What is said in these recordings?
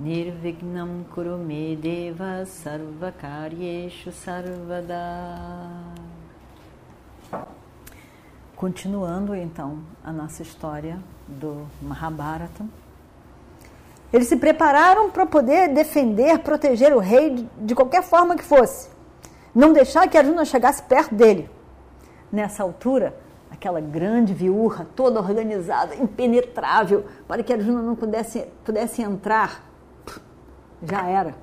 Nirvignam Kurume Deva Sarvakaryeshu Sarvada Continuando então a nossa história do Mahabharata. Eles se prepararam para poder defender, proteger o rei de qualquer forma que fosse. Não deixar que Arjuna chegasse perto dele. Nessa altura, aquela grande viúva, toda organizada, impenetrável, para que Arjuna não pudesse, pudesse entrar já era.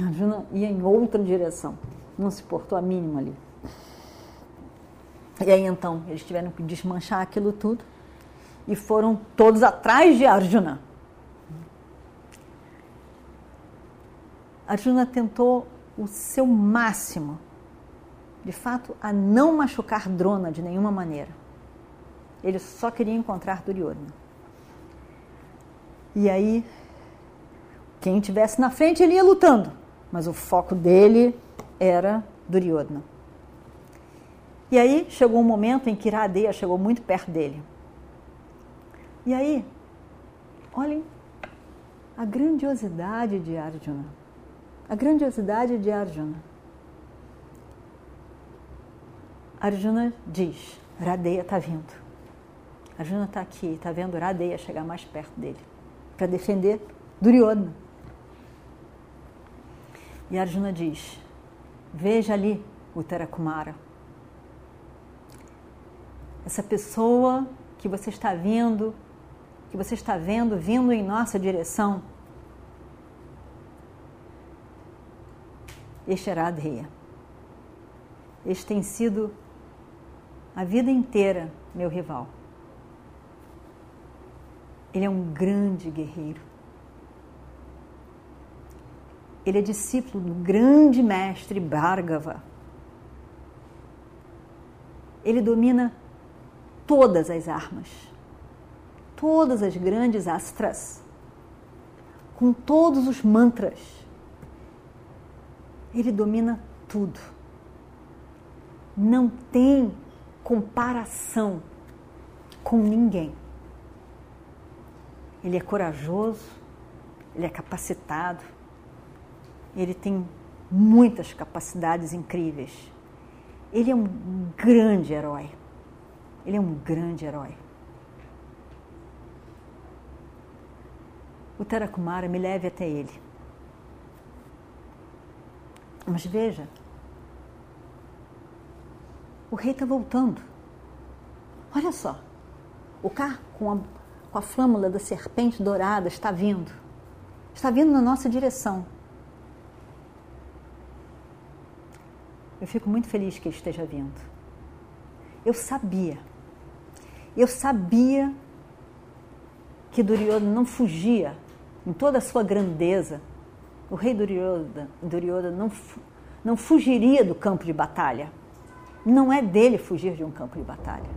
Arjuna ia em outra direção, não se portou a mínima ali. E aí então eles tiveram que desmanchar aquilo tudo e foram todos atrás de Arjuna. Arjuna tentou o seu máximo, de fato, a não machucar Drona de nenhuma maneira. Ele só queria encontrar Duryodhana. E aí quem tivesse na frente, ele ia lutando, mas o foco dele era Duryodhana. E aí chegou um momento em que Iradeya chegou muito perto dele. E aí, olhem a grandiosidade de Arjuna. A grandiosidade de Arjuna. Arjuna diz: Radeya está vindo. Arjuna está aqui, está vendo Radeya chegar mais perto dele para defender Duryodhana. E Arjuna diz: Veja ali o Terakumara. Essa pessoa que você está vendo, que você está vendo vindo em nossa direção. Este era Adreia. Este tem sido a vida inteira meu rival. Ele é um grande guerreiro. Ele é discípulo do grande mestre Bhargava. Ele domina todas as armas, todas as grandes astras, com todos os mantras. Ele domina tudo. Não tem comparação com ninguém. Ele é corajoso, ele é capacitado, ele tem muitas capacidades incríveis. Ele é um grande herói. Ele é um grande herói. O Terakumara me leve até ele. Mas veja, o rei está voltando. Olha só, o carro com a, com a flâmula da serpente dourada está vindo. Está vindo na nossa direção. Eu fico muito feliz que ele esteja vindo. Eu sabia. Eu sabia que Duryodhana não fugia em toda a sua grandeza. O rei Duryodhana, Duryodhana não, não fugiria do campo de batalha. Não é dele fugir de um campo de batalha.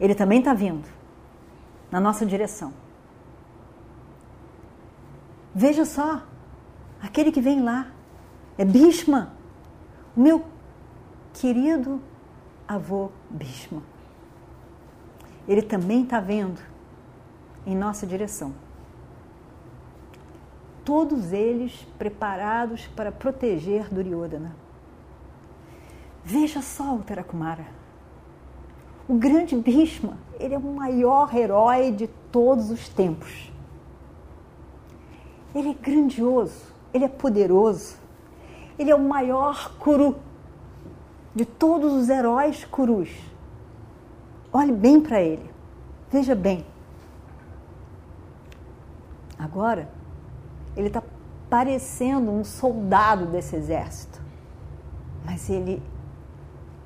Ele também está vindo na nossa direção. Veja só, aquele que vem lá é Bhishma meu querido avô Bhishma. Ele também está vendo em nossa direção. Todos eles preparados para proteger Duryodhana. Veja só o Terakumara. O grande Bhishma, ele é o maior herói de todos os tempos. Ele é grandioso, ele é poderoso, ele é o maior curu de todos os heróis curus. Olhe bem para ele. Veja bem. Agora, ele está parecendo um soldado desse exército. Mas ele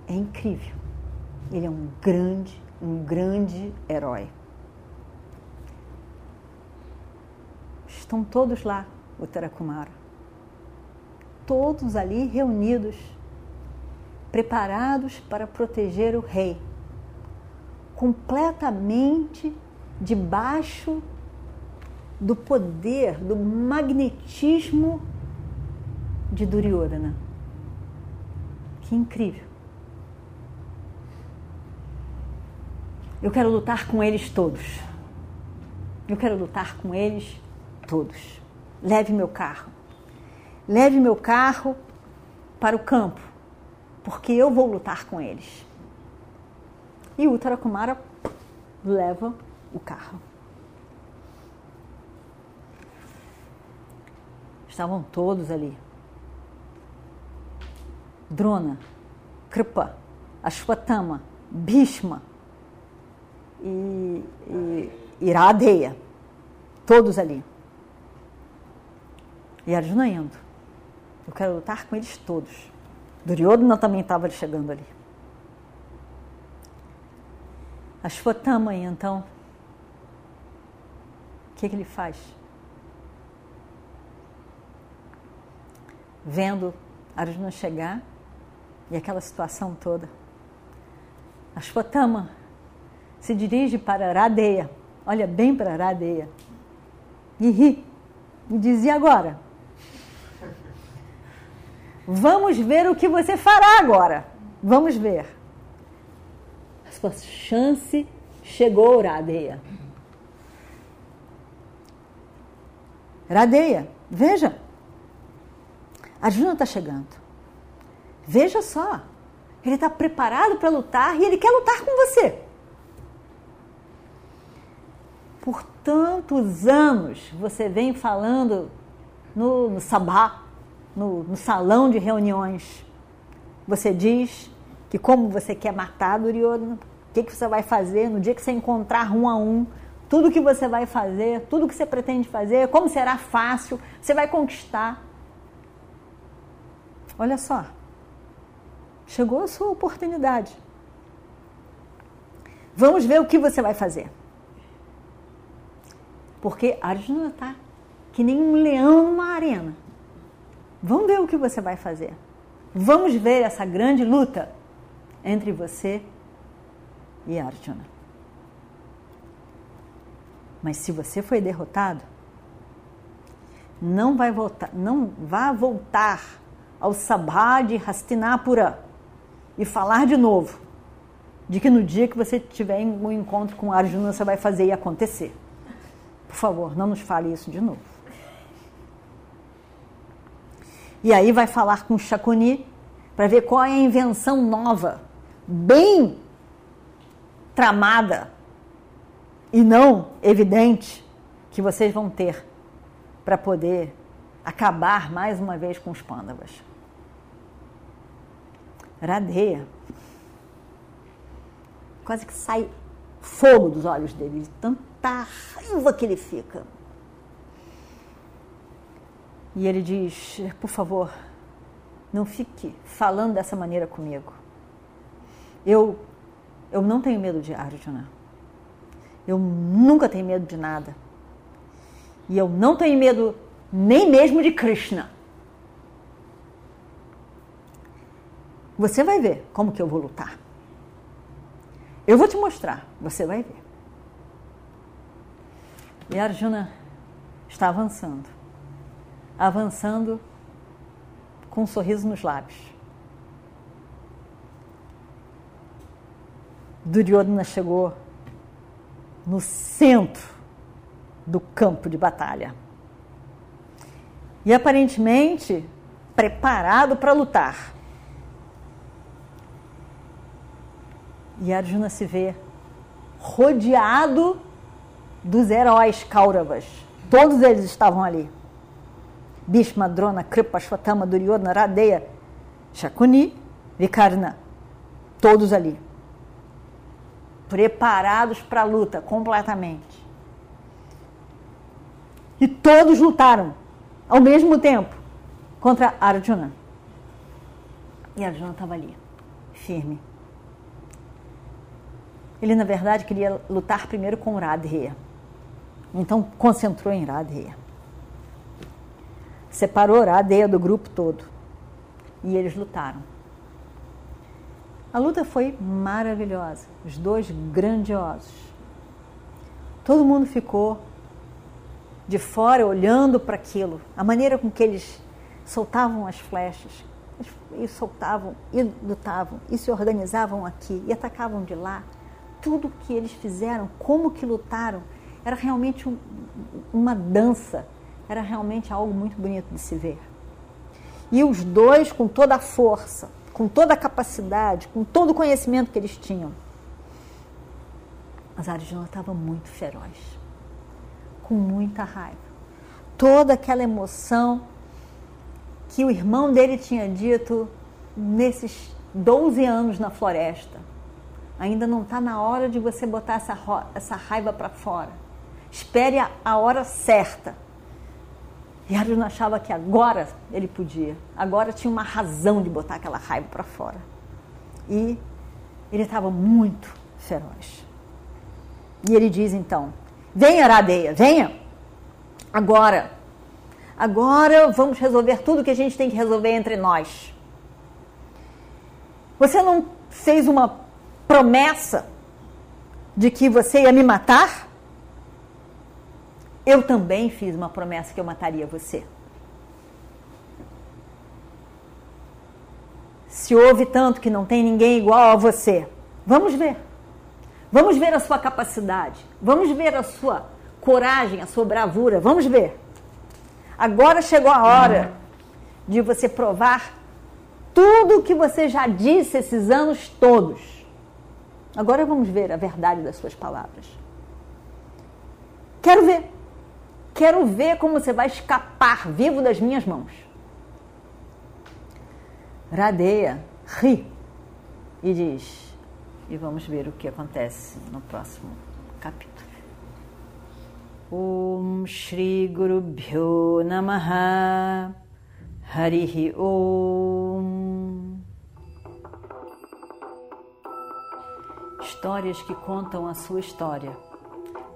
é incrível. Ele é um grande, um grande herói. Estão todos lá Uttarakumara. Todos ali reunidos, preparados para proteger o rei, completamente debaixo do poder, do magnetismo de Duryodhana. Que incrível. Eu quero lutar com eles todos. Eu quero lutar com eles todos. Leve meu carro. Leve meu carro para o campo, porque eu vou lutar com eles. E o Uttarakumara leva o carro. Estavam todos ali. Drona, Kripa, Ashwatthama, Bhishma e, e Iradeya. Todos ali. E Arjuna indo. Eu quero lutar com eles todos. Duryodhana também estava chegando ali. Ashwatthama, então, o que, que ele faz? Vendo Arjuna chegar e aquela situação toda, Ashwatthama se dirige para Radeya, olha bem para Radeya, e ri, e diz: E agora? Vamos ver o que você fará agora. Vamos ver. A sua chance chegou, Radeya. Radeya, veja. Arjuna está chegando. Veja só. Ele está preparado para lutar e ele quer lutar com você. Por tantos anos você vem falando no, no sabá, no, no salão de reuniões. Você diz que como você quer matar Duryodhana, o que, que você vai fazer no dia que você encontrar um a um, tudo que você vai fazer, tudo que você pretende fazer, como será fácil, você vai conquistar. Olha só, chegou a sua oportunidade. Vamos ver o que você vai fazer. Porque Arjuna está que nem um leão numa arena. Vamos ver o que você vai fazer. Vamos ver essa grande luta entre você e Arjuna. Mas se você foi derrotado, não vai voltar, não vá voltar ao Sabha de Hastinapura e falar de novo de que no dia que você tiver um encontro com Arjuna você vai fazer e acontecer. Por favor, não nos fale isso de novo. E aí vai falar com o Chacuni para ver qual é a invenção nova, bem tramada e não evidente que vocês vão ter para poder acabar mais uma vez com os pândavas. Radeia. Quase que sai fogo dos olhos dele, de tanta raiva que ele fica. E ele diz: Por favor, não fique falando dessa maneira comigo. Eu, eu não tenho medo de Arjuna. Eu nunca tenho medo de nada. E eu não tenho medo nem mesmo de Krishna. Você vai ver como que eu vou lutar. Eu vou te mostrar, você vai ver. E Arjuna está avançando. Avançando com um sorriso nos lábios. Duryodhana chegou no centro do campo de batalha. E aparentemente preparado para lutar. E Arjuna se vê rodeado dos heróis Kauravas. Todos eles estavam ali. Bhishma, Drona, Kripa, Shvatama, Duryodhana, Radeya, Shakuni, Vikarna. Todos ali. Preparados para a luta completamente. E todos lutaram ao mesmo tempo contra Arjuna. E Arjuna estava ali, firme. Ele, na verdade, queria lutar primeiro com Radheya. Então, concentrou em Radheya. Separou a Adeia do grupo todo. E eles lutaram. A luta foi maravilhosa, os dois grandiosos. Todo mundo ficou de fora olhando para aquilo, a maneira com que eles soltavam as flechas, e soltavam, e lutavam, e se organizavam aqui, e atacavam de lá. Tudo que eles fizeram, como que lutaram, era realmente um, uma dança, era realmente algo muito bonito de se ver. E os dois, com toda a força, com toda a capacidade, com todo o conhecimento que eles tinham. Mas Arjuna estava muito feroz, com muita raiva. Toda aquela emoção que o irmão dele tinha dito nesses 12 anos na floresta. Ainda não está na hora de você botar essa, essa raiva para fora. Espere a, a hora certa e Arjuna achava que agora ele podia, agora tinha uma razão de botar aquela raiva para fora. E ele estava muito feroz. E ele diz então: Venha, Aradeia, venha! Agora, agora vamos resolver tudo que a gente tem que resolver entre nós. Você não fez uma promessa de que você ia me matar? Eu também fiz uma promessa que eu mataria você. Se houve tanto que não tem ninguém igual a você, vamos ver. Vamos ver a sua capacidade. Vamos ver a sua coragem, a sua bravura. Vamos ver. Agora chegou a hora de você provar tudo o que você já disse esses anos todos. Agora vamos ver a verdade das suas palavras. Quero ver. Quero ver como você vai escapar vivo das minhas mãos. Radeia ri e diz: E vamos ver o que acontece no próximo capítulo. Om Shri Guru Bhyo Namaha Harihi Om Histórias que contam a sua história